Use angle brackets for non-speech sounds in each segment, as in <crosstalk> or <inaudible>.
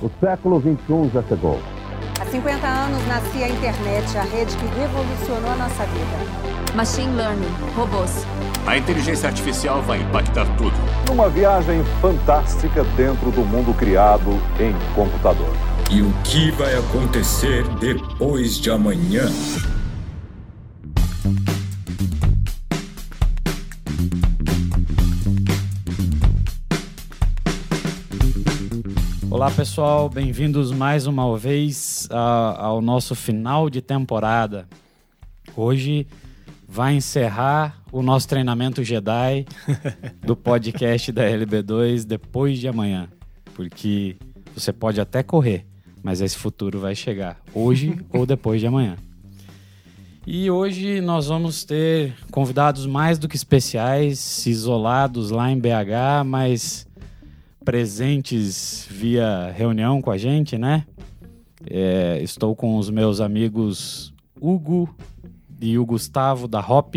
O século XXI já chegou. Há 50 anos nascia a internet, a rede que revolucionou a nossa vida. Machine Learning, robôs. A inteligência artificial vai impactar tudo. Numa viagem fantástica dentro do mundo criado em computador. E o que vai acontecer depois de amanhã? Olá pessoal, bem-vindos mais uma vez a, ao nosso final de temporada. Hoje vai encerrar o nosso treinamento Jedi <laughs> do podcast da LB2 depois de amanhã, porque você pode até correr, mas esse futuro vai chegar hoje <laughs> ou depois de amanhã. E hoje nós vamos ter convidados mais do que especiais, isolados lá em BH, mas presentes via reunião com a gente, né? É, estou com os meus amigos Hugo e o Gustavo da Hop.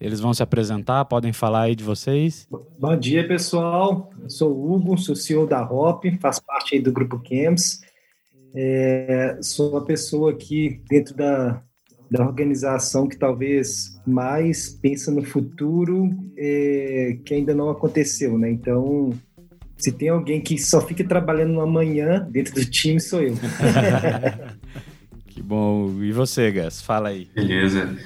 Eles vão se apresentar, podem falar aí de vocês. Bom dia, pessoal. Eu sou o Hugo, sou CEO da Hop, faço parte aí do grupo Camps. É, sou uma pessoa aqui dentro da, da organização que talvez mais pensa no futuro é, que ainda não aconteceu, né? Então, se tem alguém que só fica trabalhando no amanhã dentro do time, sou eu. <laughs> que bom. E você, Gas? Fala aí. Beleza.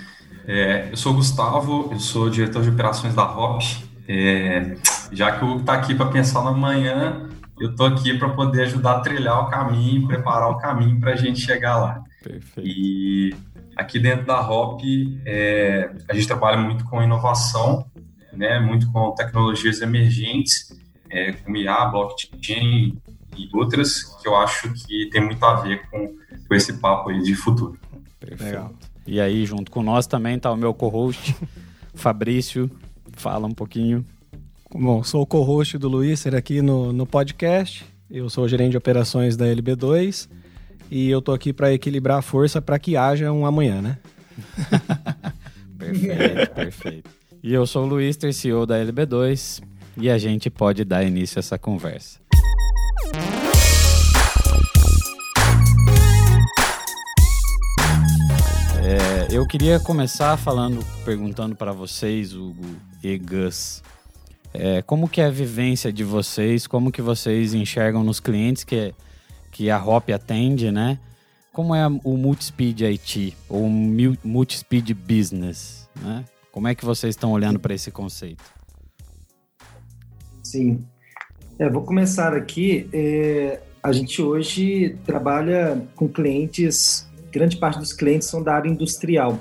É, eu sou o Gustavo, eu sou diretor de operações da Hop. É, já que o Hugo está aqui para pensar no amanhã, eu estou aqui para poder ajudar a trilhar o caminho, preparar o caminho para a gente chegar lá. Perfeito. E aqui dentro da Hop, é, a gente trabalha muito com inovação, né, muito com tecnologias emergentes é, como IA, blockchain e outras, que eu acho que tem muito a ver com, com esse papo aí de futuro. Perfeito. Legal. E aí, junto com nós também está o meu co-host, <laughs> Fabrício. Fala um pouquinho. Bom, sou o co-host do Luiz aqui no, no podcast. Eu sou gerente de operações da LB2 e eu tô aqui para equilibrar a força para que haja um amanhã, né? <laughs> perfeito, perfeito. E eu sou o Luiz, CEO da LB2 e a gente pode dar início a essa conversa. É, eu queria começar falando, perguntando para vocês, Hugo e Gus, é, como que é a vivência de vocês, como que vocês enxergam nos clientes que, que a Hop atende, né? Como é o Multispeed IT, ou Multispeed Business, né? Como é que vocês estão olhando para esse conceito? Sim. É, vou começar aqui. É, a gente hoje trabalha com clientes, grande parte dos clientes são da área industrial,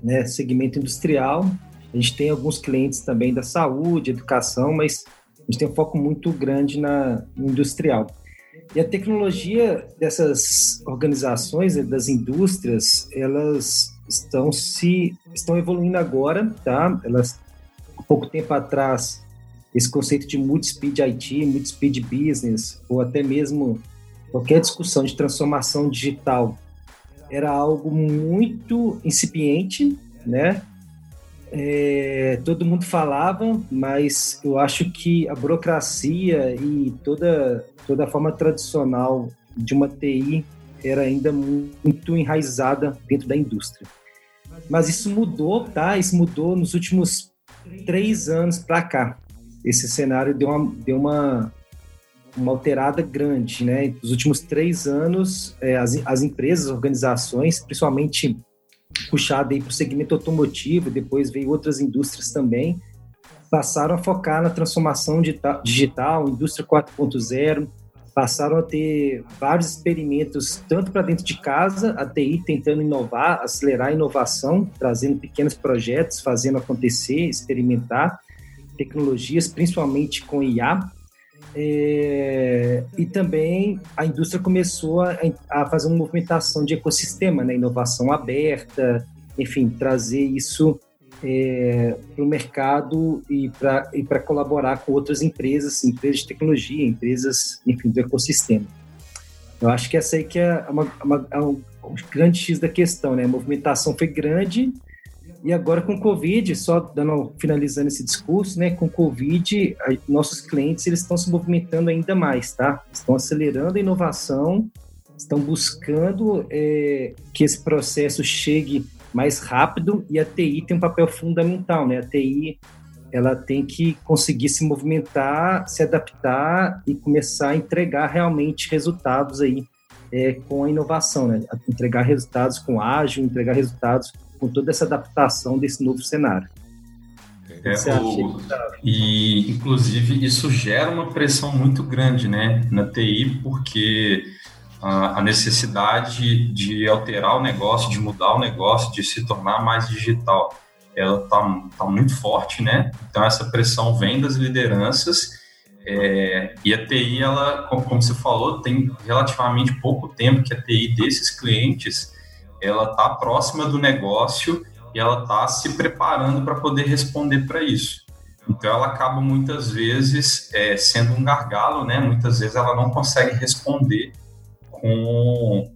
né? Segmento industrial. A gente tem alguns clientes também da saúde, educação, mas a gente tem um foco muito grande na industrial. E a tecnologia dessas organizações, né, das indústrias, elas estão se estão evoluindo agora, tá? Elas pouco tempo atrás esse conceito de multi-speed IT, multi-speed business, ou até mesmo qualquer discussão de transformação digital, era algo muito incipiente, né? É, todo mundo falava, mas eu acho que a burocracia e toda, toda a forma tradicional de uma TI era ainda muito enraizada dentro da indústria. Mas isso mudou, tá? Isso mudou nos últimos três anos para cá esse cenário deu uma, deu uma, uma alterada grande, né? Nos últimos três anos, é, as, as empresas, organizações, principalmente puxada para o segmento automotivo, depois veio outras indústrias também, passaram a focar na transformação digital, indústria 4.0, passaram a ter vários experimentos, tanto para dentro de casa, a TI tentando inovar, acelerar a inovação, trazendo pequenos projetos, fazendo acontecer, experimentar, tecnologias, principalmente com IA. É, e também a indústria começou a, a, fazer uma movimentação de ecossistema, né? inovação aberta, enfim, trazer isso é, para o mercado e para colaborar com outras empresas, empresas de tecnologia, empresas, enfim, do ecossistema. Eu acho que essa aí que é uma, uma, uma, um grande X da questão, né? A movimentação foi grande, E agora com o Covid, só dando, finalizando esse discurso, né? Com o Covid, a, nossos clientes eles estão se movimentando ainda mais, tá? Estão acelerando a inovação, estão buscando é, que esse processo chegue mais rápido e a TI tem um papel fundamental, né? A TI ela tem que conseguir se movimentar, se adaptar e começar a entregar realmente resultados aí é, com a inovação, né? Entregar resultados com ágil, entregar resultados com toda essa adaptação desse novo cenário. É, o, e, inclusive, isso gera uma pressão muito grande né, na TI, porque a, a necessidade de alterar o negócio, de mudar o negócio, de se tornar mais digital, ela está tá muito forte, né? Então, essa pressão vem das lideranças é, e a TI, ela, como, como você falou, tem relativamente pouco tempo que a TI desses clientes ela está próxima do negócio e ela está se preparando para poder responder para isso. Então, ela acaba muitas vezes é, sendo um gargalo, né? Muitas vezes ela não consegue responder com,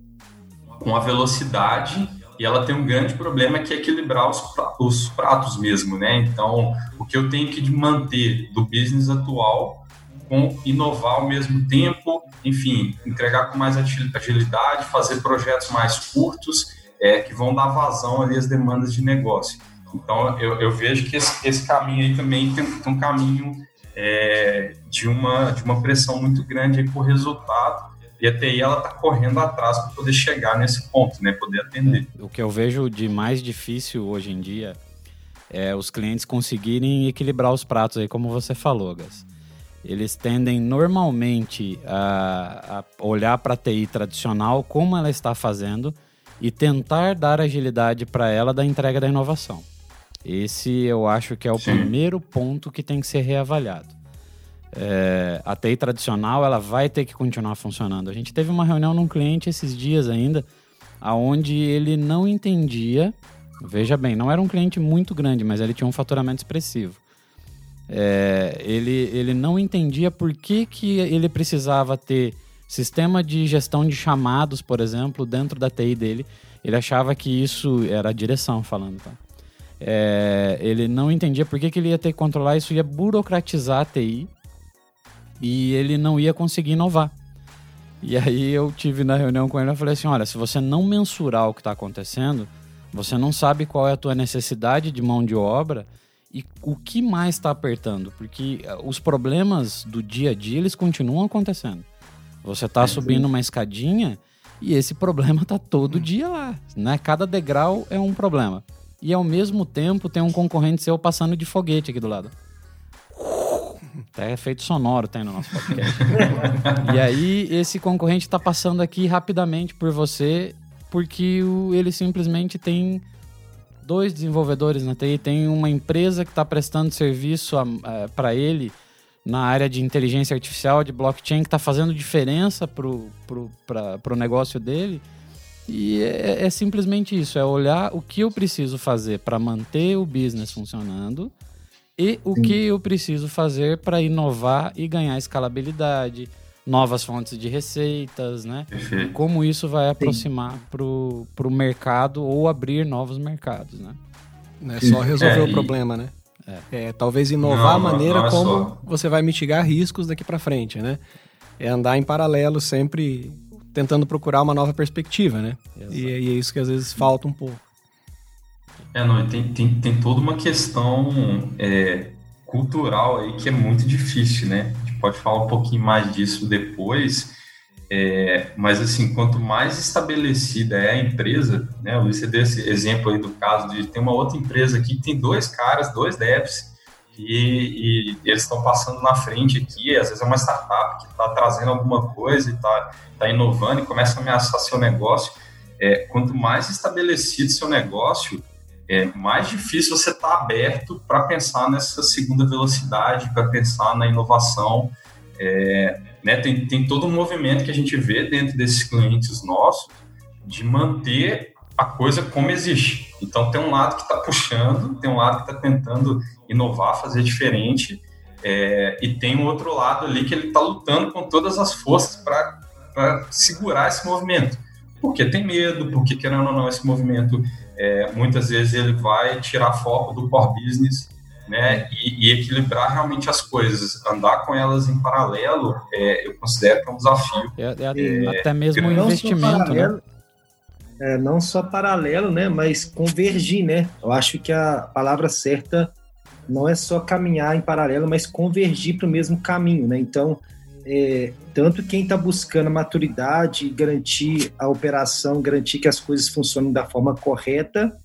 com a velocidade e ela tem um grande problema que é equilibrar os, os pratos mesmo, né? Então, o que eu tenho que manter do business atual com inovar ao mesmo tempo, enfim, entregar com mais agilidade, fazer projetos mais curtos é, que vão dar vazão ali às demandas de negócio. Então, eu, eu vejo que esse, esse, caminho aí também tem, tem um caminho é, de, uma, de uma pressão muito grande aí por resultado e a TI ela está correndo atrás para poder chegar nesse ponto, né, poder atender. O que eu vejo de mais difícil hoje em dia é os clientes conseguirem equilibrar os pratos aí, como você falou, Gas eles tendem normalmente a, a olhar para a TI tradicional, como ela está fazendo, e tentar dar agilidade para ela da entrega da inovação. Esse eu acho que é o Sim. primeiro ponto que tem que ser reavaliado. É, a TI tradicional ela vai ter que continuar funcionando. A gente teve uma reunião num cliente esses dias ainda, aonde ele não entendia. Veja bem, não era um cliente muito grande, mas ele tinha um faturamento expressivo. É, ele, ele não entendia por que, que ele precisava ter sistema de gestão de chamados, por exemplo, dentro da TI dele. Ele achava que isso era a direção falando, tá? É, ele não entendia por que, que ele ia ter que controlar isso, ia burocratizar a TI e ele não ia conseguir inovar. E aí eu tive na reunião com ele e falei assim, olha, se você não mensurar o que está acontecendo, você não sabe qual é a tua necessidade de mão de obra e o que mais está apertando? Porque os problemas do dia a dia, eles continuam acontecendo. Você está é, subindo uma escadinha e esse problema está todo dia lá, né? Cada degrau é um problema. E ao mesmo tempo tem um concorrente seu passando de foguete aqui do lado. Até efeito sonoro tem no nosso podcast. <laughs> e aí esse concorrente está passando aqui rapidamente por você porque o, ele simplesmente tem dois desenvolvedores na TI, tem uma empresa que está prestando serviço para ele na área de inteligência artificial, de blockchain, que está fazendo diferença para o negócio dele. E é, é, simplesmente isso: é olhar o que eu preciso fazer para manter o business funcionando e o Sim. que eu preciso fazer para inovar e ganhar escalabilidade, novas fontes de receitas, né? Como isso vai aproximar para o mercado ou abrir novos mercados, né? Não é só resolver é, o problema, né? É. é talvez inovar não, a maneira não é como só. você vai mitigar riscos daqui para frente, né? É andar em paralelo sempre tentando procurar uma nova perspectiva, né? E, e, é isso que às vezes falta um pouco. É, não, tem, tem, tem toda uma questão é, cultural aí que é muito difícil, né? pode falar um pouquinho mais disso depois. É, mas assim, quanto mais estabelecida é a empresa, né? O Luiz, você deu esse exemplo aí do caso de ter uma outra empresa aqui que tem dois caras, dois devs, e, e eles estão passando na frente aqui. Às vezes é uma startup que está trazendo alguma coisa e está tá inovando e começa a ameaçar seu negócio. É, quanto mais estabelecido seu negócio, é mais difícil você estar tá aberto para pensar nessa segunda velocidade, para pensar na inovação. É, né, tem, tem todo um movimento que a gente vê dentro desses clientes nossos de manter a coisa como existe. Então, tem um lado que está puxando, tem um lado que está tentando inovar, fazer diferente, é, e tem um outro lado ali que ele está lutando com todas as forças para segurar esse movimento. porque tem medo, porque querendo ou não, esse movimento é, muitas vezes ele vai tirar foco do core business né, e, e, equilibrar realmente as coisas, andar com elas em paralelo, é, eu considero que é um desafio. É, é, é até mesmo um investimento, né? É, não só paralelo, né, mas convergir, né? Eu acho que a palavra certa não é só caminhar em paralelo, mas convergir para o mesmo caminho, né? Então, é, tanto quem está buscando a maturidade, garantir a operação, garantir que as coisas funcionem da forma correta,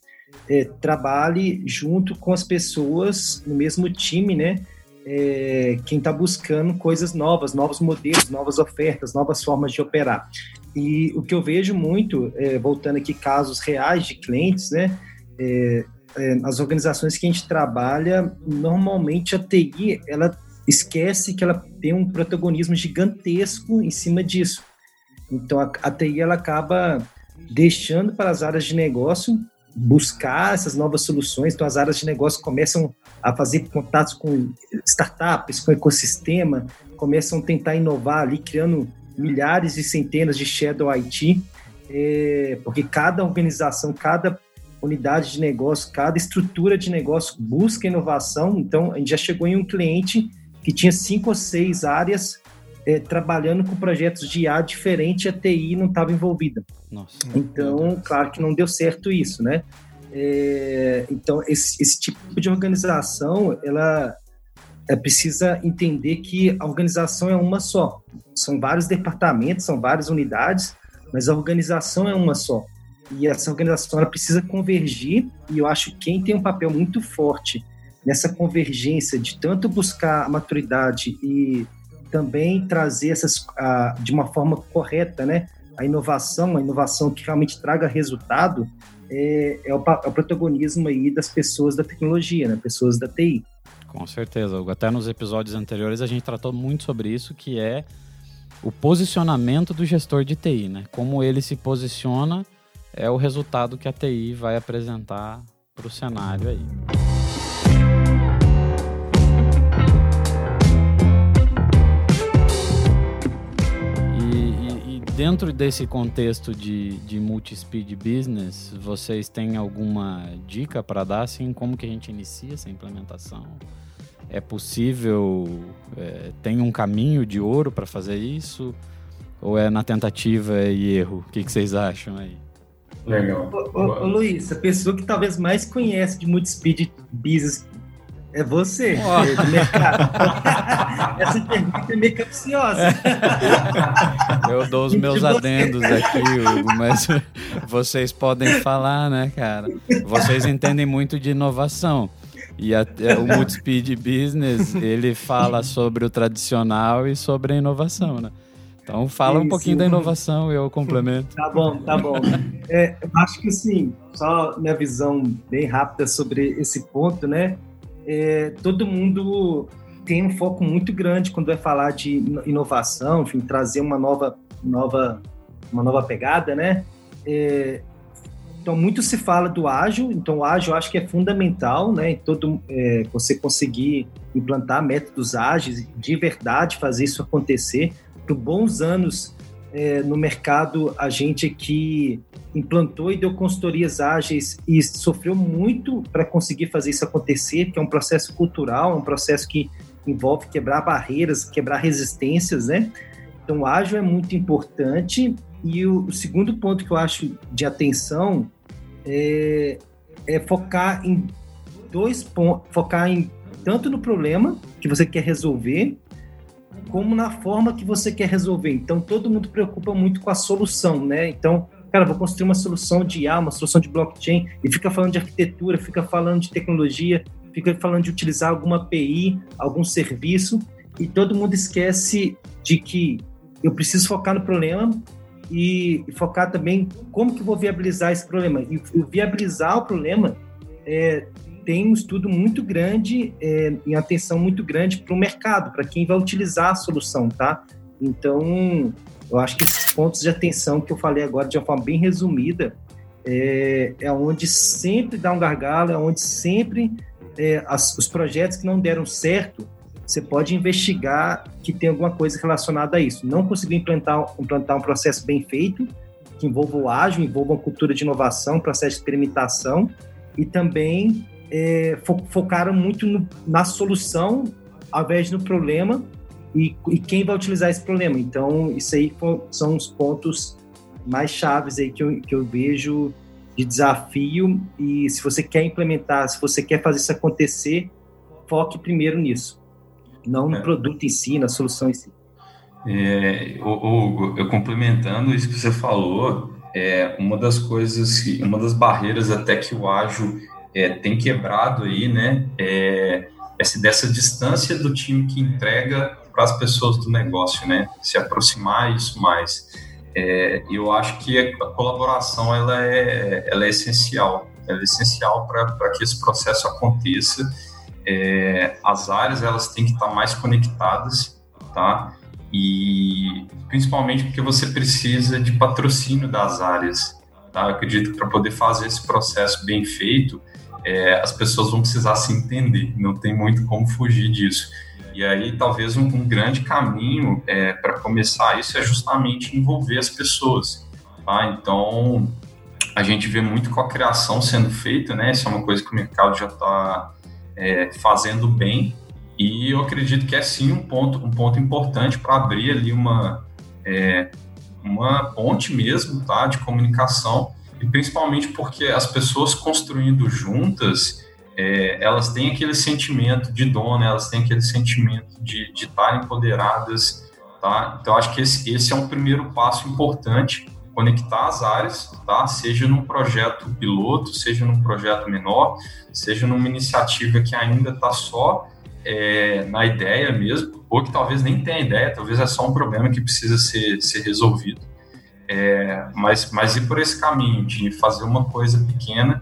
é, trabalhe junto com as pessoas no mesmo time, né? É, quem está buscando coisas novas, novos modelos, novas ofertas, novas formas de operar. E o que eu vejo muito, é, voltando aqui casos reais de clientes, né? É, é, as organizações que a gente trabalha, normalmente a TI, ela esquece que ela tem um protagonismo gigantesco em cima disso. Então a, a TI ela acaba deixando para as áreas de negócio buscar essas novas soluções. Então, as áreas de negócio começam a fazer contatos com startups, com ecossistema, começam a tentar inovar ali, criando milhares e centenas de Shadow IT, é, porque cada organização, cada unidade de negócio, cada estrutura de negócio busca inovação. Então, a gente já chegou em um cliente que tinha cinco ou seis áreas é, trabalhando com projetos de IA diferente, a TI não estava envolvida. Nossa. Então, claro que não deu certo isso, né? É, então, esse, esse, tipo de organização, ela é, precisa entender que a organização é uma só. São vários departamentos, são várias unidades, mas a organização é uma só. E essa organização ela precisa convergir, e eu acho que quem tem um papel muito forte nessa convergência de tanto buscar a maturidade e também trazer essas de uma forma correta, né? A inovação, a inovação que realmente traga resultado, é, é, o, é o protagonismo aí das pessoas da tecnologia, né? Pessoas da TI. Com certeza, Até nos episódios anteriores a gente tratou muito sobre isso, que é o posicionamento do gestor de TI, né? Como ele se posiciona é o resultado que a TI vai apresentar para o cenário aí. Dentro desse contexto de, de multi-speed business, vocês têm alguma dica para dar, assim, como que a gente inicia essa implementação? É possível, é, tem um caminho de ouro para fazer isso? Ou é na tentativa e erro? O que, que vocês acham aí? Legal. Ô, ô, ô, Luiz, a pessoa que talvez mais conhece de multi-speed business é você, oh. do mercado. <laughs> Essa pergunta é meio capciosa. Eu dou os meus adendos aqui, Hugo, mas <laughs> vocês podem falar, né, cara? Vocês entendem muito de inovação. E é, o Multispeed Business, ele fala sobre o tradicional e sobre a inovação, né? Então fala Isso. um pouquinho da inovação e eu complemento. Tá bom, tá bom. É, acho que assim, só minha visão bem rápida sobre esse ponto, né? É, todo mundo tem um foco muito grande quando vai falar de inovação, enfim, trazer uma nova, nova, uma nova pegada, né? É, então, muito se fala do ágil, então o ágil eu acho que é fundamental, né? Todo, é, você conseguir implantar métodos ágeis, de verdade fazer isso acontecer. Por bons anos é, no mercado, a gente que implantou e deu consultorias ágeis e sofreu muito para conseguir fazer isso acontecer, que é um processo cultural, é um processo que envolve quebrar barreiras, quebrar resistências, né? Então, o ágil é muito importante. E o, o segundo ponto que eu acho de atenção é, é focar em dois pontos, focar em tanto no problema que você quer resolver, como na forma que você quer resolver. Então, todo mundo preocupa muito com a solução, né? Então, cara, vou construir uma solução de IA, uma solução de blockchain, e fica falando de arquitetura, fica falando de tecnologia, fica falando de utilizar alguma API, algum serviço, e todo mundo esquece de que eu preciso focar no problema e, focar também como que vou viabilizar esse problema. E, e viabilizar o problema é, tem um estudo muito grande é, em atenção muito grande para o mercado, para quem vai utilizar a solução, tá? Então, eu acho que esses pontos de atenção que eu falei agora de uma forma bem resumida é, é onde sempre dá um gargalo, é onde sempre é, as, os projetos que não deram certo, você pode investigar que tem alguma coisa relacionada a isso. Não conseguiu implantar, implantar um processo bem feito, que envolva o ágil, envolva uma cultura de inovação, processo de experimentação e também é, fo focaram muito no, na solução ao invés do problema e, e, quem vai utilizar esse problema. Então, isso aí são os pontos mais chaves aí que eu, que eu vejo de desafio e se você quer implementar, se você quer fazer isso acontecer, foque primeiro nisso, não no é. produto em si, na solução em si. É, Hugo, eu complementando isso que você falou, é uma das coisas, que, uma das barreiras até que o ágil é, tem quebrado aí, né, é essa, dessa distância do time que entrega para as pessoas do negócio, né, se aproximar isso mais. É, eu acho que a colaboração ela é, ela é essencial, ela é essencial para que esse processo aconteça. É, as áreas elas têm que estar mais conectadas, tá? E principalmente porque você precisa de patrocínio das áreas. Tá? Eu acredito que para poder fazer esse processo bem feito, é, as pessoas vão precisar se entender, não tem muito como fugir disso. E aí, talvez um, um grande caminho é, para começar isso é justamente envolver as pessoas. Tá? Então, a gente vê muito com a criação sendo feita, né? Isso é uma coisa que o mercado já está é, fazendo bem. E eu acredito que é sim um ponto, um ponto importante para abrir ali uma, é, uma ponte mesmo, tá? De comunicação. E principalmente porque as pessoas construindo juntas, é, elas têm aquele sentimento de dono, né? elas têm aquele sentimento de estar empoderadas, tá? Então, acho que esse, esse é um primeiro passo importante, conectar as áreas, tá? Seja num projeto piloto, seja num projeto menor, seja numa iniciativa que ainda está só é, na ideia mesmo, ou que talvez nem tenha ideia, talvez é só um problema que precisa ser, ser resolvido. É, mas, mas ir por esse caminho de fazer uma coisa pequena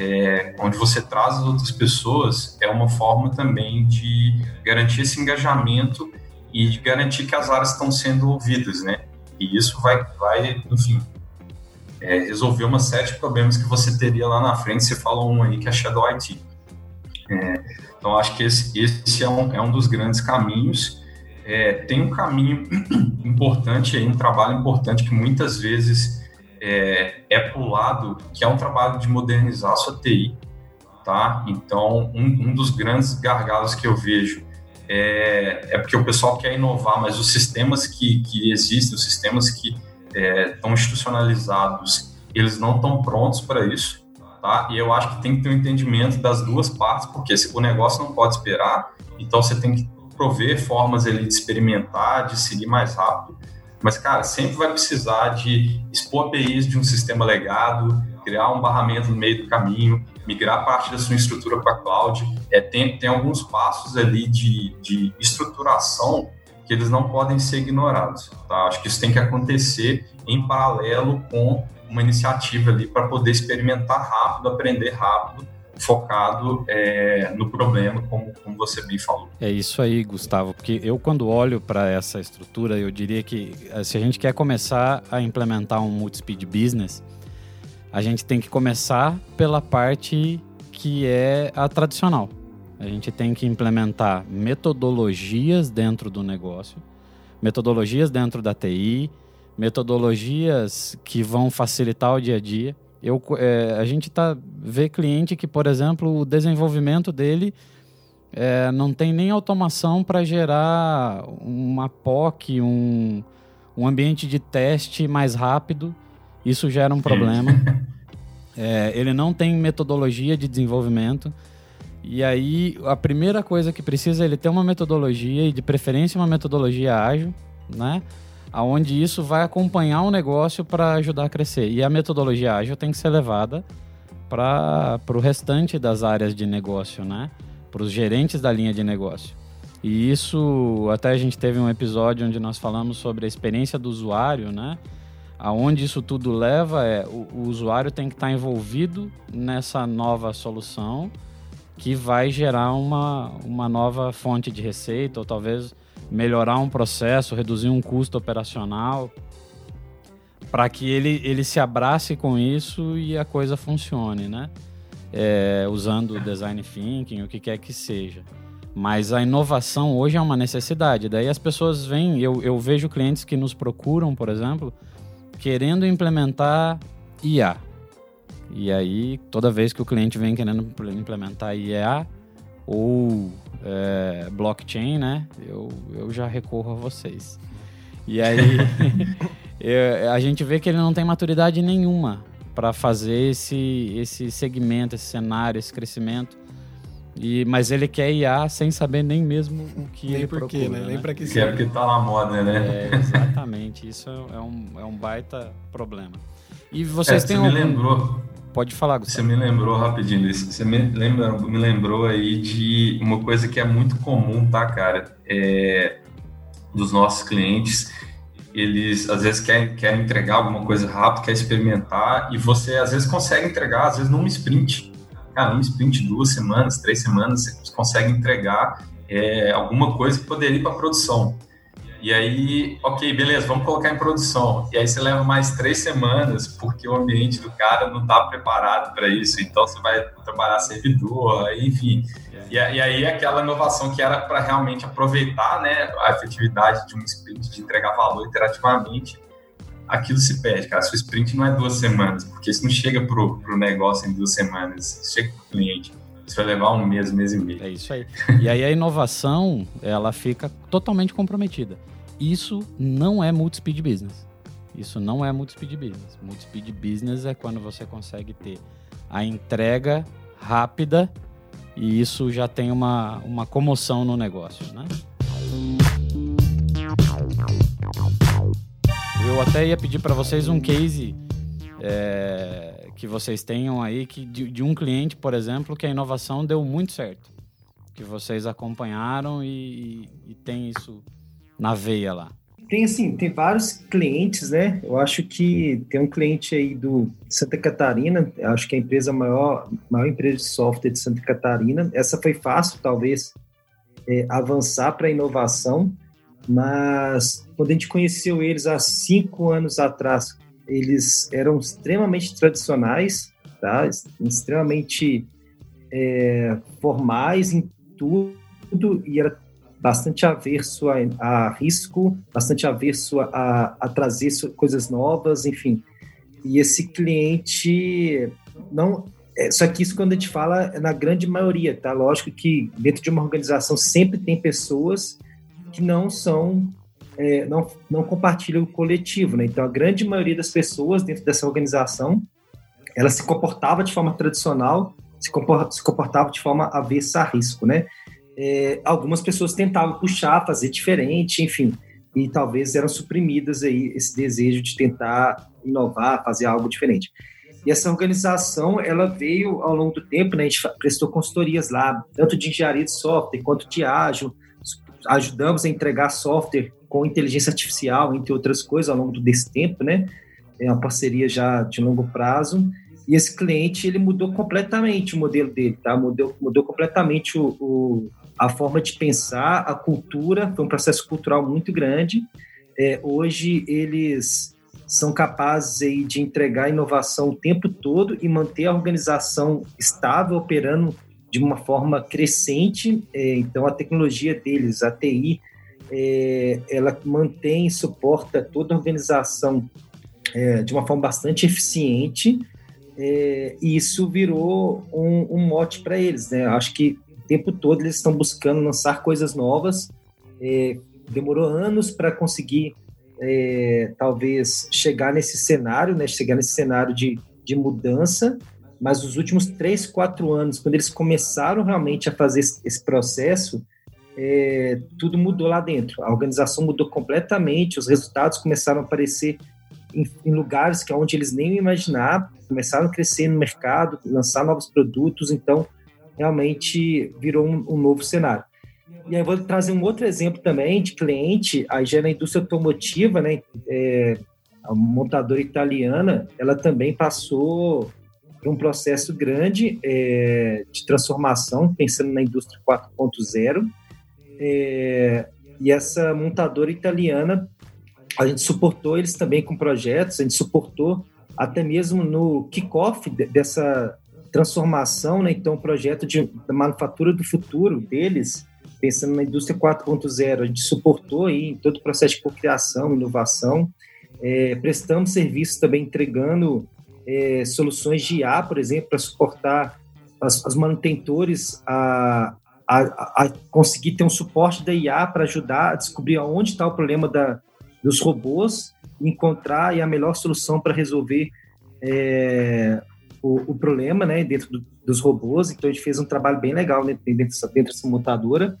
é, onde você traz as outras pessoas, é uma forma também de garantir esse engajamento e de garantir que as áreas estão sendo ouvidas, né? E isso vai, vai enfim, é, resolver uma série de problemas que você teria lá na frente. Você falou um aí que é Shadow IT. É, então, acho que esse, esse é, um, é um dos grandes caminhos. É, tem um caminho <clears throat> importante aí, um trabalho importante que muitas vezes é, é pulado, que é um trabalho de modernizar a sua TI, tá? Então, um, um dos grandes gargalos que eu vejo é, é, porque o pessoal quer inovar, mas os sistemas que, que existem, os sistemas que é, estão institucionalizados, eles não estão prontos para isso, tá? E eu acho que tem que ter um entendimento das duas partes, porque o negócio não pode esperar, então você tem que prover formas ali de experimentar, de seguir mais rápido, mas, cara, sempre vai precisar de expor APIs de um sistema legado, criar um barramento no meio do caminho, migrar parte da sua estrutura para a cloud. É, tem, tem alguns passos ali de, de estruturação que eles não podem ser ignorados. Tá? Acho que isso tem que acontecer em paralelo com uma iniciativa ali para poder experimentar rápido, aprender rápido focado é, no problema, como, como você bem falou. É isso aí, Gustavo, porque eu quando olho para essa estrutura, eu diria que eh, se a gente quer começar a implementar um multi-speed business, a gente tem que começar pela parte que é a tradicional. A gente tem que implementar metodologias dentro do negócio, metodologias dentro da TI, metodologias que vão facilitar o dia a dia eu, é, a gente tá, vê cliente que, por exemplo, o desenvolvimento dele é, não tem nem automação para gerar uma POC, um, um ambiente de teste mais rápido. Isso gera um problema. <laughs> É, ele não tem metodologia de desenvolvimento. E aí, a primeira coisa que precisa é ele ter uma metodologia, e de preferência uma metodologia ágil, né? Aonde isso vai acompanhar o negócio para ajudar a crescer. E a metodologia ágil tem que ser levada para o restante das áreas de negócio, né? Para os gerentes da linha de negócio. E isso, até a gente teve um episódio onde nós falamos sobre a experiência do usuário, né? Aonde isso tudo leva é o, o usuário tem que estar envolvido nessa nova solução que vai gerar uma, uma nova fonte de receita ou talvez melhorar um processo, reduzir um custo operacional, para que ele, ele se abrace com isso e a coisa funcione, né? É, usando design thinking, o que quer que seja. Mas a inovação hoje é uma necessidade. Daí as pessoas vêm, eu, eu vejo clientes que nos procuram, por exemplo, querendo implementar IA. E aí, toda vez que o cliente vem querendo implementar IA ou é, blockchain, né? Eu, eu já recorro a vocês. E <laughs> aí, eu, a gente vê que ele não tem maturidade nenhuma para fazer esse, esse segmento, esse cenário, esse crescimento. E, mas ele quer IA sem saber nem mesmo o que nem ele por procura, quê, né? Nem para que Que é porque tá na moda, né? É, exatamente. Isso é um, é um baita problema. E vocês é, têm você algum... me lembrou. Pode falar, Gustavo. Você me lembrou rapidinho Você me, lembra, me lembrou aí de uma coisa que é muito comum, tá, cara? É, dos nossos clientes. Eles às vezes querem, querem entregar alguma coisa rápido, quer experimentar, e você às vezes consegue entregar, às vezes num sprint. Cara, num sprint, duas semanas, três semanas, você consegue entregar é, alguma coisa que poderia ir para produção. E aí, ok, beleza, vamos colocar em produção. E aí você leva mais três semanas, porque o ambiente do cara não está preparado para isso. Então você vai trabalhar servidor, enfim. E, e aí aquela inovação que era para realmente aproveitar né, a efetividade de um sprint, de entregar valor iterativamente, aquilo se perde, cara. Sua sprint não é duas semanas, porque isso não chega para o negócio em duas semanas, chega para o cliente. Isso vai levar um mês, mês e meio. É isso aí. E aí a inovação, ela fica totalmente comprometida. Isso não é multi-speed business. Isso não é multi-speed business. Multi-speed business é quando você consegue ter a entrega rápida e isso já tem uma, uma comoção no negócio, né? Eu até ia pedir para vocês um case é, que vocês tenham aí que de, de, um cliente, por exemplo, que a inovação deu muito certo, que vocês acompanharam e, e, e tem isso na veia lá? Tem assim, tem vários clientes, né? Eu acho que tem um cliente aí do Santa Catarina, acho que é a empresa maior, maior empresa de software de Santa Catarina. Essa foi fácil, talvez, é, avançar para a inovação, mas quando a gente conheceu eles há cinco anos atrás, eles eram extremamente tradicionais, tá? extremamente é, formais em tudo, e era bastante averso a, a risco, bastante averso a, a trazer coisas novas, enfim. E esse cliente não é, só que isso quando a gente fala é na grande maioria, tá? Lógico que dentro de uma organização sempre tem pessoas que não são é, não, não compartilham o coletivo, né? Então a grande maioria das pessoas dentro dessa organização ela se comportava de forma tradicional, se comportava de forma avessa a risco, né? é, algumas pessoas tentavam puxar, fazer diferente, enfim, e talvez eram suprimidas aí esse desejo de tentar inovar, fazer algo diferente. E essa organização, ela veio ao longo do tempo, né, a gente prestou consultorias lá, tanto de engenharia de software quanto de ágil, ajudamos a entregar software com inteligência artificial, entre outras coisas, ao longo desse tempo, né, é uma parceria já de longo prazo, e esse cliente, ele mudou completamente o modelo dele, tá, mudou, mudou completamente o, o a forma de pensar, a cultura, foi um processo cultural muito grande. É, hoje eles são capazes aí de entregar inovação o tempo todo e manter a organização estável, operando de uma forma crescente. É, então, a tecnologia deles, a TI, é, ela mantém e suporta toda a organização é, de uma forma bastante eficiente. É, e isso virou um, um mote para eles, né? Acho que tempo todo eles estão buscando lançar coisas novas. É, demorou anos para conseguir, é, talvez, chegar nesse cenário, né? Chegar nesse cenário de, de mudança. Mas os últimos três, quatro anos, quando eles começaram realmente a fazer esse processo, é, tudo mudou lá dentro. A organização mudou completamente, os resultados começaram a aparecer em, em, lugares que é onde eles nem imaginavam, começaram a crescer no mercado, lançar novos produtos. Então, realmente virou um, um novo cenário. E aí eu vou trazer um outro exemplo também de cliente, a já na indústria automotiva, né, é, a montadora italiana, ela também passou por um processo grande é, de transformação, pensando na indústria 4.0, é, e essa montadora italiana, a gente suportou eles também com projetos, a gente suportou até mesmo no kickoff dessa transformação, né? Então, o projeto de, da manufatura do futuro deles, pensando na indústria 4.0, a gente suportou aí em todo o processo de cocriação, inovação, É, prestamos serviços também entregando é, soluções de IA, por exemplo, para suportar as, as manutentores a, a, a, conseguir ter um suporte da IA para ajudar a descobrir onde está o problema da, dos robôs, encontrar a melhor solução para resolver é, o, o, problema né, dentro do, dos robôs. Então, a gente fez um trabalho bem legal né, dentro, dessa, dentro dessa montadora.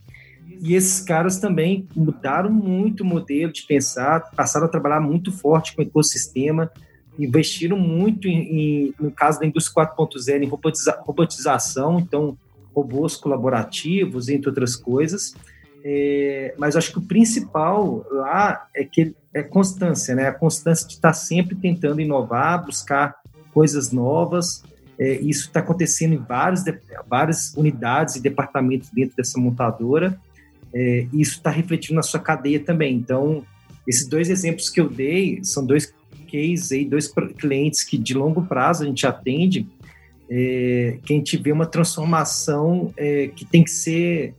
E esses caras também mudaram muito o modelo de pensar, passaram a trabalhar muito forte com o ecossistema, investiram muito em, em no caso da indústria 4.0 em robotiza, robotização, então robôs colaborativos, entre outras coisas. É, mas acho que o principal lá é que é constância, né? A constância de estar sempre tentando inovar, buscar coisas novas. É, isso está acontecendo em vários, várias unidades e departamentos dentro dessa montadora. É, isso está refletindo na sua cadeia também. Então, esses dois exemplos que eu dei são dois cases aí, dois clientes que de longo prazo a gente atende, é, que a gente vê uma transformação é, que tem que ser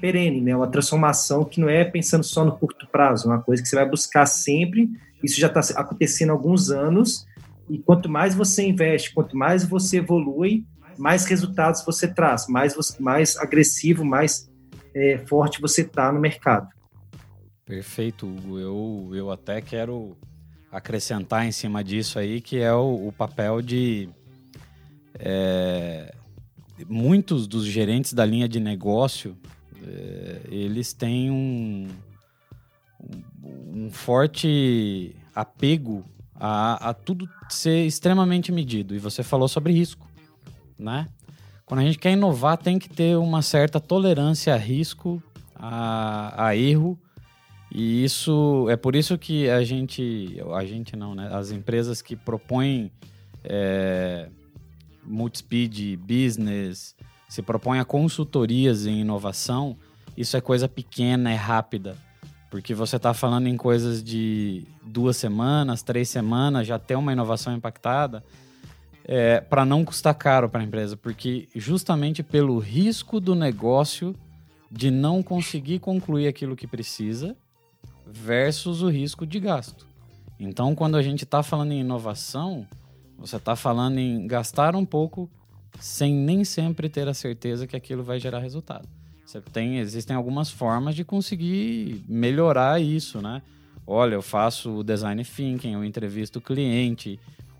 perene, né? Uma transformação que não é pensando só no curto prazo, é uma coisa que você vai buscar sempre. Isso já está acontecendo há alguns anos. E quanto mais você investe, quanto mais você evolui, mais resultados você traz, mais, mais agressivo, mais é, forte você está no mercado. Perfeito, Hugo. Eu, eu até quero acrescentar em cima disso aí, que é o, o papel de é, muitos dos gerentes da linha de negócio, é, eles têm um, um, forte apego a, a tudo ser extremamente medido. E você falou sobre risco, né? Quando a gente quer inovar, tem que ter uma certa tolerância a risco, a, a erro. E isso é por isso que a gente, a gente não, né? As empresas que propõem é, multispeed business, se propõem a consultorias em inovação, isso é coisa pequena, é rápida. Porque você está falando em coisas de duas semanas, três semanas, já ter uma inovação impactada é, para não custar caro para a empresa, porque justamente pelo risco do negócio de não conseguir concluir aquilo que precisa versus o risco de gasto. Então, quando a gente está falando em inovação, você está falando em gastar um pouco sem nem sempre ter a certeza que aquilo vai gerar resultado. Você tem, existem algumas formas de conseguir melhorar isso, né? Olha, eu faço o design thinking, eu entrevisto o cliente,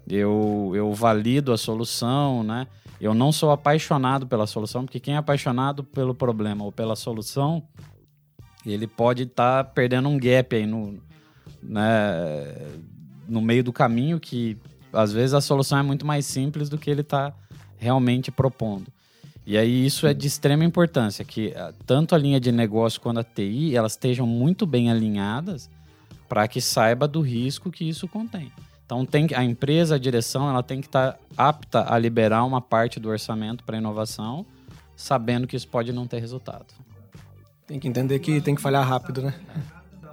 eu, eu valido a solução, né? Eu não sou apaixonado pela solução, porque quem é apaixonado pelo problema ou pela solução, ele pode estar tá perdendo um gap aí no, né, no meio do caminho que às vezes a solução é muito mais simples do que ele está realmente propondo. E aí isso é de extrema importância, que ah, tanto a linha de negócio quanto a TI, elas estejam muito bem alinhadas para que saiba do risco que isso contém. Então tem a empresa, a direção, ela tem que estar tá apta a liberar uma parte do orçamento para inovação, sabendo que isso pode não ter resultado. Tem que entender que tem que falhar rápido, né?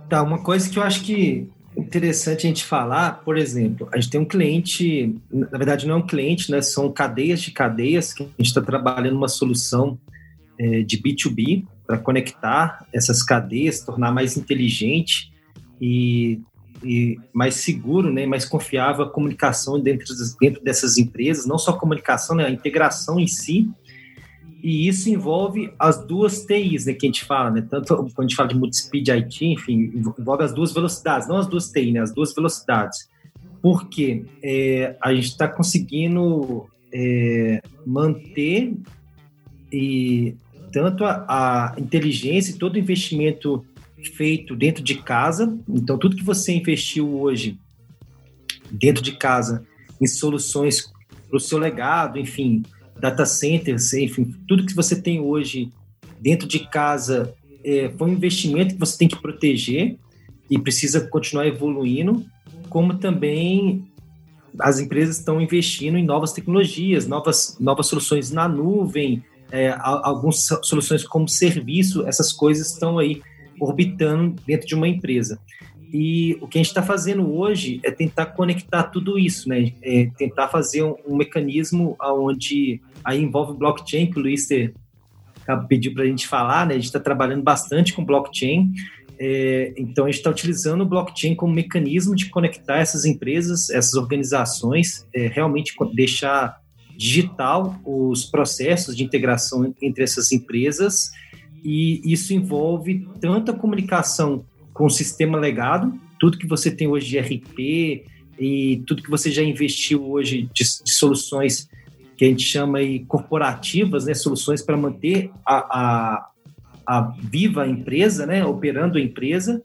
Tá, uma coisa que eu acho que interessante a gente falar, por exemplo, a gente tem um cliente, na verdade não é um cliente, né? São cadeias de cadeias que a gente está trabalhando uma solução é, de B2B para conectar essas cadeias, tornar mais inteligente e e mais seguro, né, mais confiável a comunicação dentro, dentro dessas empresas, não só a comunicação, né, a integração em si, e isso envolve as duas TIs, né, que a gente fala, né, tanto quando a gente fala de multispeed IT, enfim, envolve as duas velocidades, não as duas TIs, né, as duas velocidades, porque é, a gente está conseguindo é, manter e tanto a, a inteligência e todo o investimento feito dentro de casa. Então, tudo que você investiu hoje dentro de casa em soluções para o seu legado, enfim, data centers, enfim, tudo que você tem hoje dentro de casa é, foi um investimento que você tem que proteger e precisa continuar evoluindo, como também as empresas estão investindo em novas tecnologias, novas, novas soluções na nuvem, é, algumas soluções como serviço, essas coisas estão aí orbitando dentro de uma empresa. E o que a gente está fazendo hoje é tentar conectar tudo isso, né? É tentar fazer um, um mecanismo onde aí envolve blockchain, que o Luiz pediu para a gente falar, né? A gente está trabalhando bastante com blockchain É, então, a gente está utilizando o blockchain como mecanismo de conectar essas empresas, essas organizações, é, realmente deixar digital os processos de integração entre essas empresas, e isso envolve tanto a comunicação com o sistema legado, tudo que você tem hoje de RP e tudo que você já investiu hoje de, de soluções que a gente chama aí corporativas, né, soluções para manter a, a, a viva a empresa, né, operando a empresa,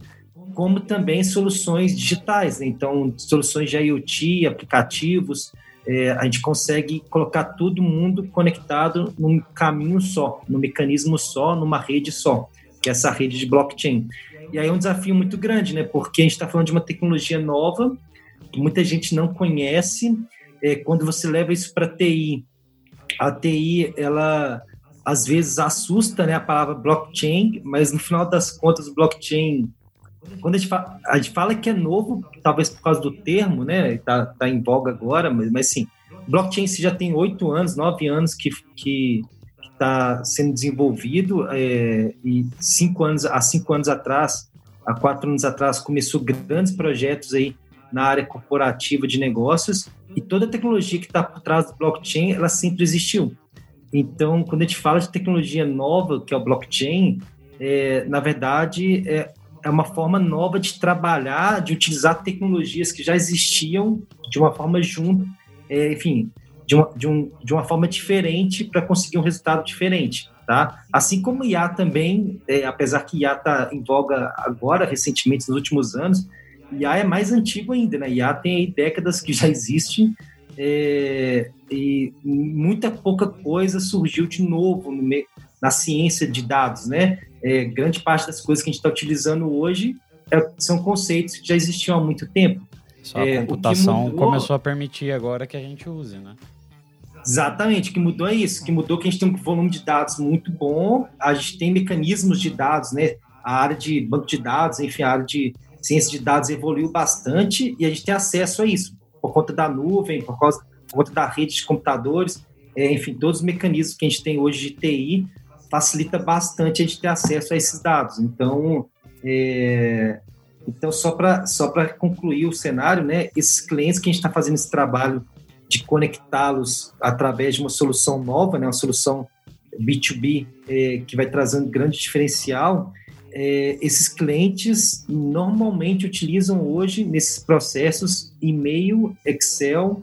como também soluções digitais, né? então soluções de IoT, aplicativos, é, a gente consegue colocar todo mundo conectado num caminho só, num mecanismo só, numa rede só, que é essa rede de blockchain. E aí é um desafio muito grande, né? Porque a gente está falando de uma tecnologia nova, que muita gente não conhece. É, quando você leva isso para TI, a TI, ela às vezes assusta né, a palavra blockchain, mas no final das contas, blockchain, quando a gente, fala, a gente fala que é novo, talvez por causa do termo, né, está tá em voga agora, mas, mas sim, blockchain se já tem oito anos, nove anos que que está sendo desenvolvido é, e cinco anos há cinco anos atrás, há quatro anos atrás começou grandes projetos aí na área corporativa de negócios e toda a tecnologia que está por trás do blockchain, ela sempre existiu. Então, quando a gente fala de tecnologia nova, que é o blockchain, é, na verdade, é, é uma forma nova de trabalhar, de utilizar tecnologias que já existiam de uma forma junto, é, enfim, de uma, de, um, de uma forma diferente para conseguir um resultado diferente. Tá? Assim como IA também, é, apesar que IA está em voga agora, recentemente, nos últimos anos, IA é mais antigo ainda, né? IA tem aí décadas que já existe é, e muita pouca coisa surgiu de novo no meio, na ciência de dados, né? É, grande parte das coisas que a gente está utilizando hoje é, são conceitos que já existiam há muito tempo. Só a é, computação mudou, começou a permitir agora que a gente use, né? Exatamente, o que mudou é isso, que mudou que a gente tem um volume de dados muito bom, a gente tem mecanismos de dados, né? A área de banco de dados, enfim, a área de ciência de dados evoluiu bastante e a gente tem acesso a isso por conta da nuvem, por, causa, por conta da rede de computadores, é, enfim, todos os mecanismos que a gente tem hoje de TI facilita bastante a gente ter acesso a esses dados. Então, é, então só para só concluir o cenário, né, esses clientes que a gente está fazendo esse trabalho de conectá-los através de uma solução nova, né, uma solução B2B é, que vai trazendo grande diferencial, é, esses clientes normalmente utilizam hoje nesses processos e-mail, Excel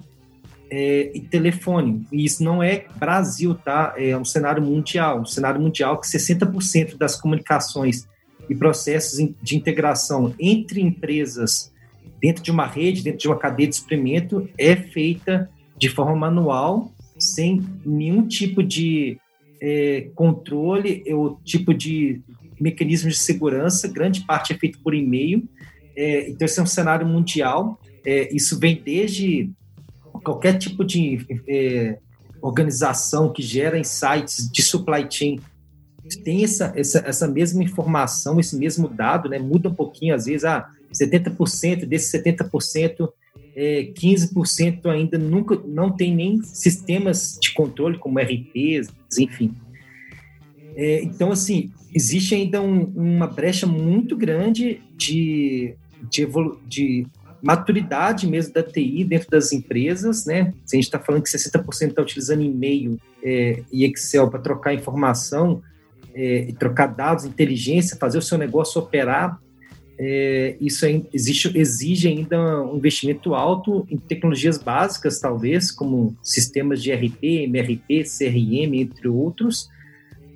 é, e telefone. E isso não é Brasil, tá? É um cenário mundial, um cenário mundial que 60% das comunicações e processos de integração entre empresas dentro de uma rede, dentro de uma cadeia de suprimento, é feita de forma manual, sem nenhum tipo de é, controle ou tipo de mecanismos de segurança, grande parte é feito por e-mail. É, então, esse é um cenário mundial. É, isso vem desde qualquer tipo de é, organização que gera insights de supply chain tem essa, essa, essa mesma informação, esse mesmo dado, né? muda um pouquinho, às vezes, ah, 70% desses 70%, é, 15% ainda nunca não tem nem sistemas de controle, como RPs, enfim. É, então, assim, existe ainda um, uma brecha muito grande de, de, de, maturidade mesmo da TI dentro das empresas, né? Se a gente está falando que 60% está utilizando e-mail é, e Excel para trocar informação, é, trocar dados, inteligência, fazer o seu negócio operar, é, isso é, existe, exige ainda um investimento alto em tecnologias básicas, talvez, como sistemas de RP, MRP, CRM, entre outros,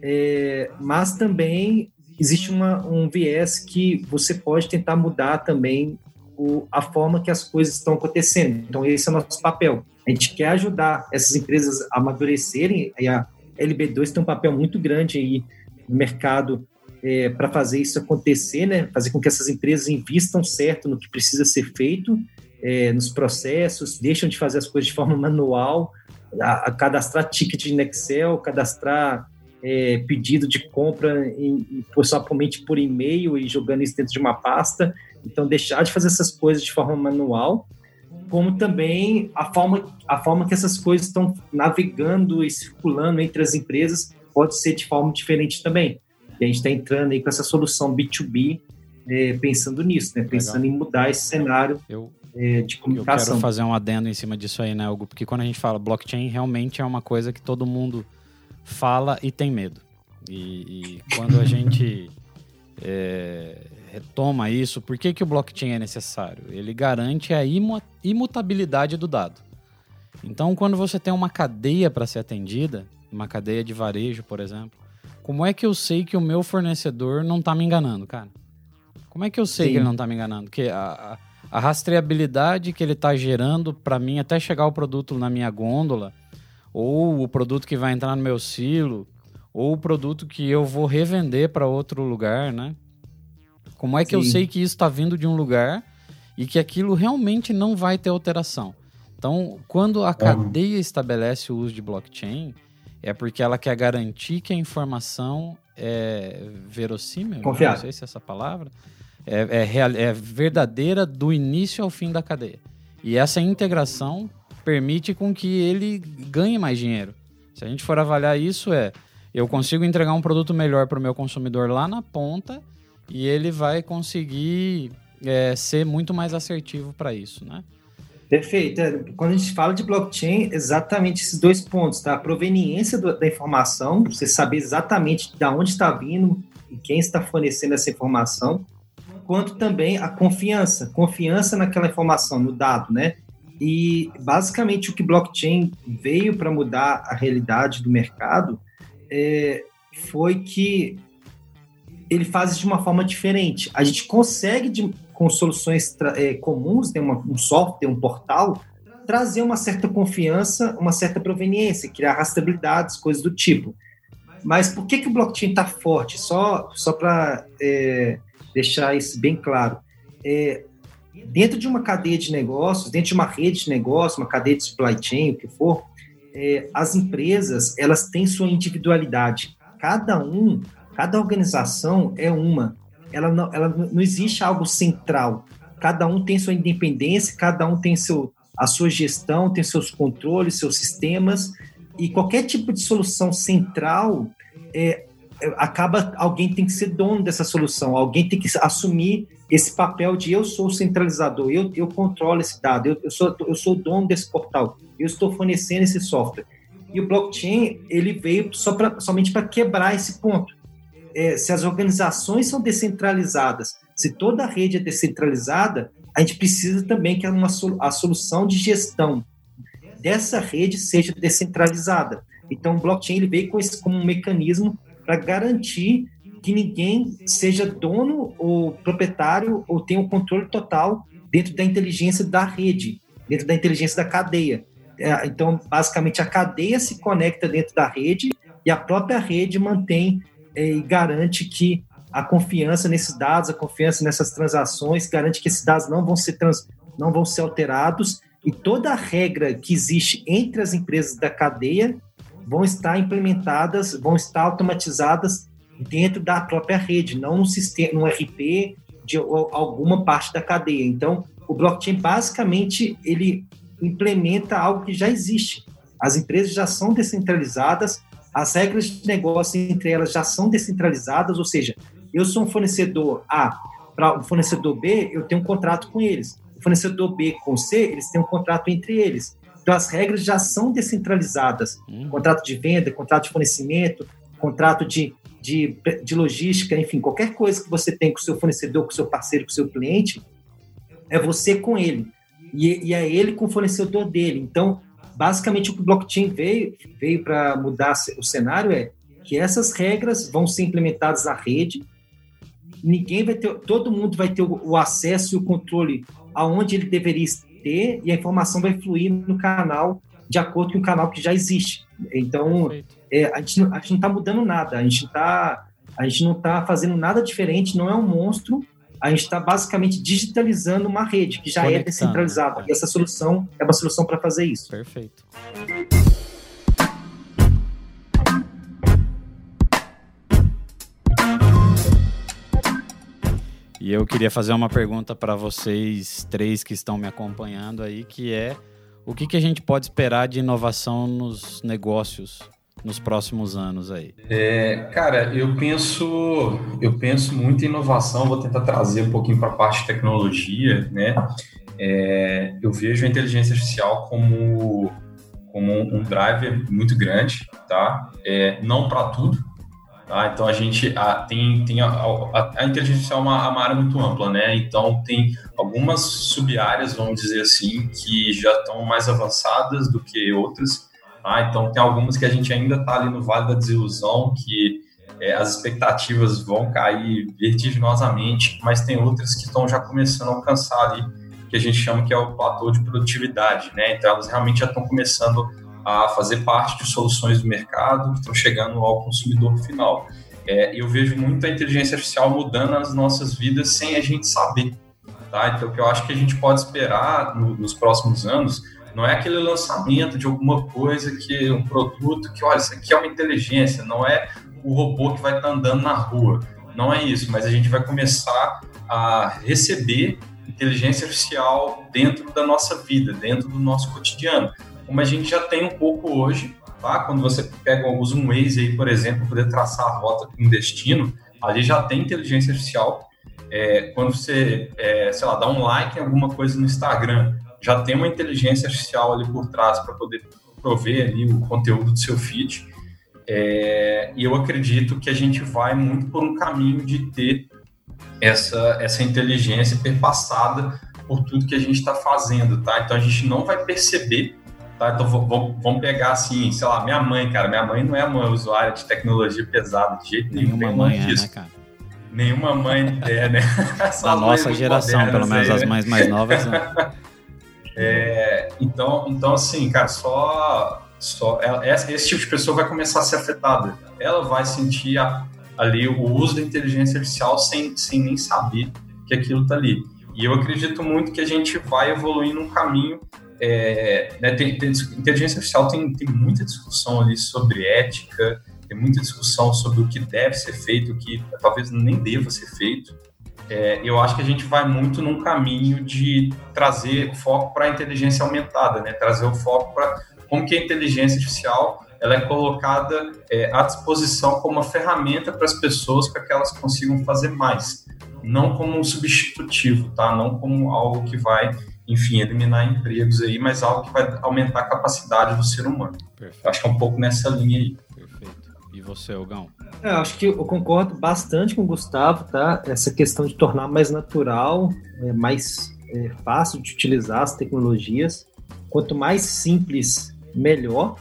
é, mas também existe uma, um viés que você pode tentar mudar também o, a forma que as coisas estão acontecendo. Então, esse é o nosso papel. A gente quer ajudar essas empresas a amadurecerem, e a LB2 tem um papel muito grande aí no mercado é, para fazer isso acontecer, né? fazer com que essas empresas invistam certo no que precisa ser feito, é, nos processos, deixam de fazer as coisas de forma manual, a, a cadastrar ticket no Excel, cadastrar é, pedido de compra e, e somente por e-mail e jogando isso dentro de uma pasta. Então, deixar de fazer essas coisas de forma manual, como também a forma, a forma que essas coisas estão navegando e circulando entre as empresas pode ser de forma diferente também. E a gente está entrando aí com essa solução B2B é, pensando nisso, né? Pensando Legal. em mudar esse cenário eu, é, de comunicação. Eu quero fazer um adendo em cima disso aí, né, Hugo? Porque quando a gente fala blockchain, realmente é uma coisa que todo mundo fala e tem medo. E, e quando a gente <laughs> é, retoma isso, por que, que o blockchain é necessário? Ele garante a imutabilidade do dado. Então, quando você tem uma cadeia para ser atendida, uma cadeia de varejo, por exemplo, como é que eu sei que o meu fornecedor não está me enganando, cara? Como é que eu sei Sim. que ele não está me enganando? Porque a, a, a rastreabilidade que ele está gerando para mim até chegar o produto na minha gôndola, ou o produto que vai entrar no meu silo, ou o produto que eu vou revender para outro lugar, né? Como é que Sim. eu sei que isso está vindo de um lugar e que aquilo realmente não vai ter alteração? Então, quando a cadeia estabelece o uso de blockchain, é porque ela quer garantir que a informação é verossímil, Confiável. não sei se é essa palavra, é, é, real, é verdadeira do início ao fim da cadeia. E essa integração permite com que ele ganhe mais dinheiro. Se a gente for avaliar isso, é eu consigo entregar um produto melhor para o meu consumidor lá na ponta e ele vai conseguir é, ser muito mais assertivo para isso, né? Perfeito. É, quando a gente fala de blockchain, exatamente esses dois pontos, tá? A proveniência do, da informação, você saber exatamente de onde está vindo e quem está fornecendo essa informação, quanto também a confiança, confiança naquela informação, no dado, né? E basicamente o que blockchain veio para mudar a realidade do mercado é, foi que ele faz de uma forma diferente. A gente consegue, de, com soluções é, comuns, né, uma, um software, um portal, trazer uma certa confiança, uma certa proveniência, criar rastreabilidades, coisas do tipo. Mas por que, que o blockchain está forte? Só, só para é, deixar isso bem claro. É, dentro de uma cadeia de negócios, dentro de uma rede de negócios, uma cadeia de supply chain, o que for, é, as empresas elas têm sua individualidade. Cada um, cada organização é uma. Ela não, ela não existe algo central. Cada um tem sua independência, cada um tem seu, a sua gestão, tem seus controles, seus sistemas, e qualquer tipo de solução central é, é acaba alguém tem que ser dono dessa solução, alguém tem que assumir esse papel de eu sou o centralizador, eu, eu controlo esse dado, eu, eu, sou, eu sou dono desse portal, eu estou fornecendo esse software. E o blockchain ele veio só pra, somente para quebrar esse ponto. É, se as organizações são descentralizadas, se toda a rede é descentralizada, a gente precisa também que uma, a solução de gestão dessa rede seja descentralizada. Então, o blockchain ele veio com esse como um mecanismo para garantir que ninguém seja dono ou proprietário ou tenha o um controle total dentro da inteligência da rede, dentro da inteligência da cadeia. É, então, basicamente, a cadeia se conecta dentro da rede e a própria rede mantém e garante que a confiança nesses dados, a confiança nessas transações, garante que esses dados não vão ser, trans, não vão ser alterados e toda a regra que existe entre as empresas da cadeia vão estar implementadas, vão estar automatizadas dentro da própria rede, não no sistema, no RP de alguma parte da cadeia. Então, o blockchain basicamente ele implementa algo que já existe. As empresas já são descentralizadas, as regras de negócio entre elas já são descentralizadas, ou seja, eu sou um fornecedor A para o um fornecedor B, eu tenho um contrato com eles. O fornecedor B com C, eles têm um contrato entre eles. Então as regras já são descentralizadas. Hum. Contrato de venda, contrato de fornecimento, contrato de de, de logística, enfim, qualquer coisa que você tem com o seu fornecedor, com o seu parceiro, com o seu cliente, é você com ele. E, e é ele com o fornecedor dele. Então, basicamente, o que o blockchain veio, veio para mudar o cenário é que essas regras vão ser implementadas na rede, ninguém vai ter, todo mundo vai ter o, acesso e o controle aonde ele deveria ter, e a informação vai fluir no canal de acordo com o canal que já existe. Então, é, a, gente, a gente não está mudando nada, a gente, tá, a gente não está fazendo nada diferente, não é um monstro, a gente está basicamente digitalizando uma rede que já é Conectando. é descentralizada. E essa solução é uma solução para fazer isso. Perfeito. E eu queria fazer uma pergunta para vocês três que estão me acompanhando aí, que é o que, que a gente pode esperar de inovação nos negócios nos próximos anos aí? É, cara, eu penso, eu penso muito em inovação. Vou tentar trazer um pouquinho para a parte de tecnologia, né? É, eu vejo a inteligência artificial como como um driver muito grande, tá? É, não para tudo, tá? Então a gente a, tem, tem a, a, a inteligência artificial é uma, uma, área muito ampla, né? Então tem algumas sub-áreas, vamos dizer assim, que já estão mais avançadas do que outras. Tá? Então tem algumas que a gente ainda está ali no vale da desilusão, que é, as expectativas vão cair vertiginosamente, mas tem outras que estão já começando a alcançar ali que a gente chama que é o platô de produtividade, né? Então elas realmente já estão começando a fazer parte de soluções do mercado estão chegando ao consumidor final. É, eu vejo muito a inteligência artificial mudando as nossas vidas sem a gente saber, tá? Então o que eu acho que a gente pode esperar no, nos próximos anos não é aquele lançamento de alguma coisa que um produto que olha isso aqui é uma inteligência, não é o robô que vai estar andando na rua, não é isso, mas a gente vai começar a receber inteligência artificial dentro da nossa vida, dentro do nosso cotidiano, como a gente já tem um pouco hoje, tá? Quando você pega usa um Waze aí, por exemplo, poder traçar a rota com um destino, ali já tem inteligência artificial. É, quando você, é, sei lá, dá um like em alguma coisa no Instagram, já tem uma inteligência artificial ali por trás para poder prover ali o conteúdo do seu feed. É, e eu acredito que a gente vai muito por um caminho de ter essa, essa inteligência perpassada por tudo que a gente está fazendo, tá? Então a gente não vai perceber, tá? Então vamos pegar assim, sei lá, minha mãe, cara, minha mãe não é uma usuária de tecnologia pesada de jeito nenhum. Nenhuma mãe é, né, cara? Nenhuma mãe é, né? <laughs> da nossa geração, pelo menos aí, as né? mães mais novas. Né? <laughs> é, então, então, assim, cara, só, só ela, esse tipo de pessoa vai começar a ser afetada. Ela vai sentir a, ali o uso da inteligência artificial sem, sem nem saber que aquilo está ali. E eu acredito muito que a gente vai evoluir num caminho. É, né, tem, tem, inteligência artificial tem, tem muita discussão ali sobre ética, tem muita discussão sobre o que deve ser feito, o que talvez nem deva ser feito. É, eu acho que a gente vai muito num caminho de trazer foco para a inteligência aumentada, né? trazer o foco para como que a inteligência artificial ela é colocada é, à disposição como uma ferramenta para as pessoas para que elas consigam fazer mais, não como um substitutivo, tá? Não como algo que vai, enfim, eliminar empregos aí, mas algo que vai aumentar a capacidade do ser humano. Acho que é um pouco nessa linha aí. E você, Ogão? É, acho que eu concordo bastante com o Gustavo, tá? Essa questão de tornar mais natural, é, mais é, fácil de utilizar as tecnologias. Quanto mais simples, melhor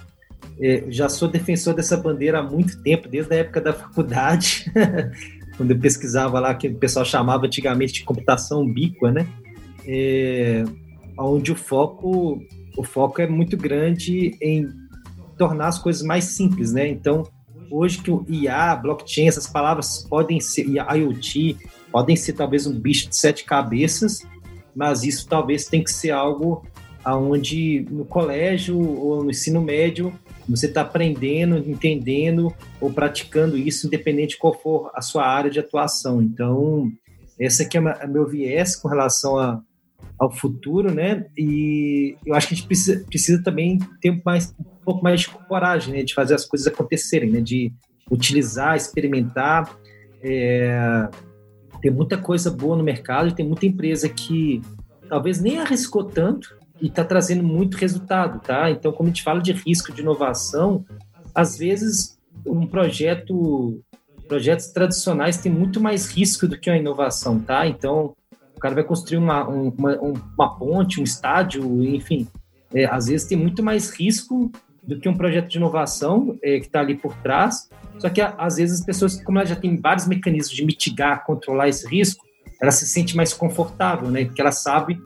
é, já sou defensor dessa bandeira há muito tempo, desde a época da faculdade, <laughs> quando eu pesquisava lá, que o pessoal chamava antigamente de computação ubíqua, né? É, onde o foco, o foco é muito grande em tornar as coisas mais simples, né? Então, hoje que o IA, blockchain, essas palavras podem ser, IoT, podem ser talvez um bicho de sete cabeças, mas isso talvez tem que ser algo aonde no colégio ou no ensino médio você está aprendendo, entendendo ou praticando isso, independente de qual for a sua área de atuação. Então, esse aqui é meu viés com relação a, ao futuro, né? E eu acho que a gente precisa, precisa também ter mais, um pouco mais de coragem, né? De fazer as coisas acontecerem, né? De utilizar, experimentar. É, tem muita coisa boa no mercado, tem muita empresa que talvez nem arriscou tanto, e está trazendo muito resultado, tá? Então, quando a gente fala de risco de inovação, às vezes um projeto, projetos tradicionais têm muito mais risco do que uma inovação, tá? Então, o cara vai construir uma, uma, uma ponte, um estádio, enfim, é, às vezes tem muito mais risco do que um projeto de inovação é, que está ali por trás. Só que às vezes as pessoas, como elas já têm vários mecanismos de mitigar, controlar esse risco, ela se sente mais confortável, né? Porque ela sabe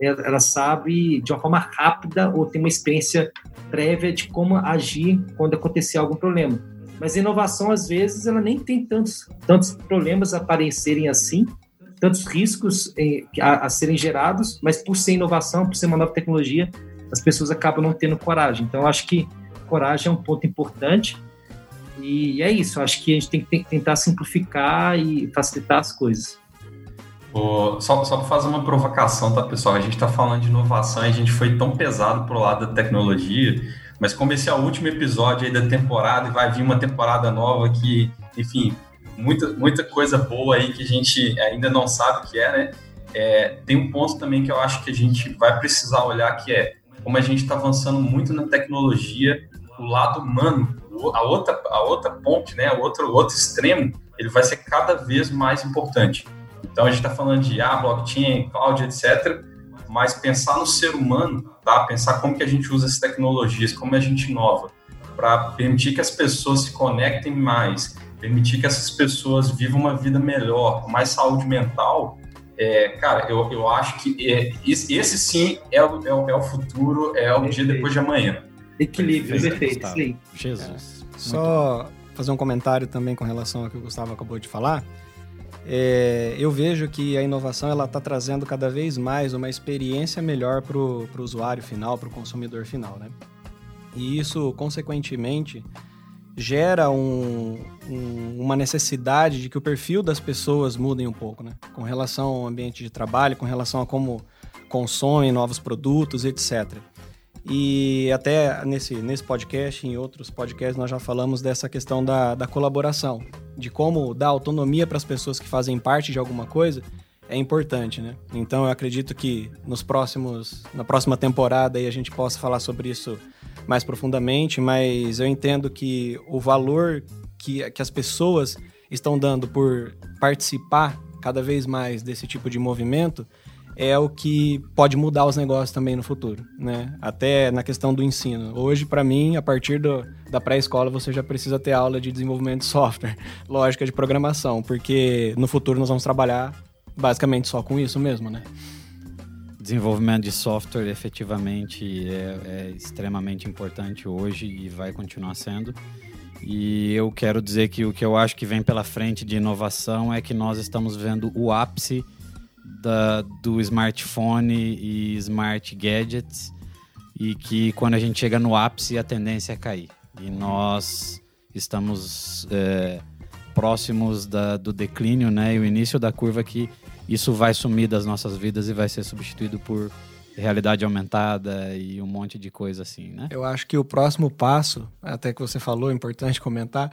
ela sabe de uma forma rápida ou tem uma experiência prévia de como agir quando acontecer algum problema. Mas a inovação, às vezes, ela nem tem tantos, tantos problemas aparecerem assim, tantos riscos eh, a, a, serem gerados, mas por ser inovação, por ser uma nova tecnologia, as pessoas acabam não tendo coragem. Então, acho que coragem é um ponto importante. E é isso, acho que a gente tem que tentar simplificar e facilitar as coisas só só para fazer uma provocação, tá, pessoal? A gente está falando de inovação e a gente foi tão pesado pro lado da tecnologia, Mas como esse é o último episódio aí da temporada e vai vir uma temporada nova que, enfim, muita, muita coisa boa aí que a gente ainda não sabe o que é, né? É, tem um ponto também que eu acho que a gente vai precisar olhar que é como a gente está avançando muito na tecnologia, o lado humano, a outra, a outra ponte, né, o outro, o outro extremo, ele vai ser cada vez mais importante. Então a gente está falando de ah, blockchain, cloud, etc. Mas pensar no ser humano, tá? Pensar como que a gente usa essas tecnologias, como a gente inova, para permitir que as pessoas se conectem mais, permitir que essas pessoas vivam uma vida melhor, com mais saúde mental, é, cara, eu, eu acho que é, esse, sim é o, é o, é o futuro, é o perfeito. dia depois de amanhã. Equilíbrio, perfeito, sim. Jesus. É. Só fazer um comentário também com relação ao que o Gustavo acabou de falar. É, eu vejo que a inovação ela está trazendo cada vez mais uma experiência melhor para o usuário final, para o consumidor final, né? E isso, consequentemente, gera um, um, uma necessidade de que o perfil das pessoas mudem um pouco, né? Com relação ao ambiente de trabalho, com relação a como consomem novos produtos, etc. E até nesse, nesse podcast, em outros podcasts, nós já falamos dessa questão da, da colaboração, de como dar autonomia para as pessoas que fazem parte de alguma coisa é importante, né? Então eu acredito que nos próximos, na próxima temporada aí a gente possa falar sobre isso mais profundamente, mas eu entendo que o valor que, que as pessoas estão dando por participar cada vez mais desse tipo de movimento é o que pode mudar os negócios também no futuro, né? Até na questão do ensino. Hoje, para mim, a partir do, da pré-escola, você já precisa ter aula de desenvolvimento de software, <laughs> lógica de programação, porque no futuro nós vamos trabalhar basicamente só com isso mesmo, né? Desenvolvimento de software efetivamente é, é extremamente importante hoje e vai continuar sendo. E eu quero dizer que o que eu acho que vem pela frente de inovação é que nós estamos vendo o ápice da, do smartphone e smart gadgets e que quando a gente chega no ápice a tendência é cair. E nós estamos é, próximos da, do declínio, né? E o início da curva que isso vai sumir das nossas vidas e vai ser substituído por realidade aumentada e um monte de coisa assim, né? Eu acho que o próximo passo, até que você falou, é importante comentar,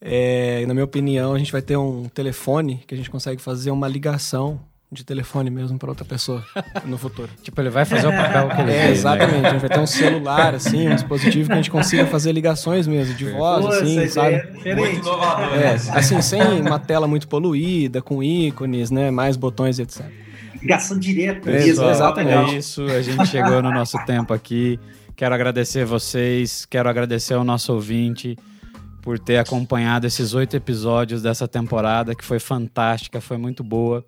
é, na minha opinião, a gente vai ter um telefone que a gente consegue fazer uma ligação de telefone mesmo para outra pessoa no futuro. <laughs> tipo, ele vai fazer o papel que ele É, fez, exatamente. Né? A gente vai ter um celular, assim, um dispositivo que a gente consiga fazer ligações mesmo, de voz, Pô, assim, sabe? É muito inovador. É, né? assim, sem uma tela muito poluída, com ícones, né? Mais botões, etc. Ligação direta. É, mesmo, exatamente. É isso, a gente chegou no nosso tempo aqui. Quero agradecer vocês, quero agradecer ao nosso ouvinte por ter acompanhado esses oito episódios dessa temporada, que foi fantástica, foi muito boa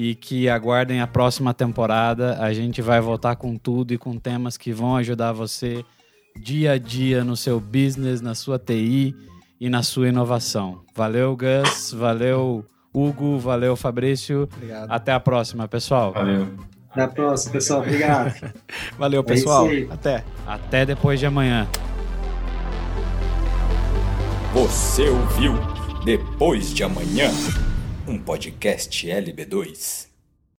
e que aguardem a próxima temporada. A gente vai voltar com tudo e com temas que vão ajudar você dia a dia no seu business, na sua TI e na sua inovação. Valeu, Gus. Valeu, Hugo. Valeu, Fabrício. Obrigado. Até a próxima, pessoal. Valeu. Até a próxima, pessoal. Obrigado. <laughs> Valeu, pessoal. É Até. Até depois de amanhã. Você ouviu Depois de Amanhã um podcast LB2.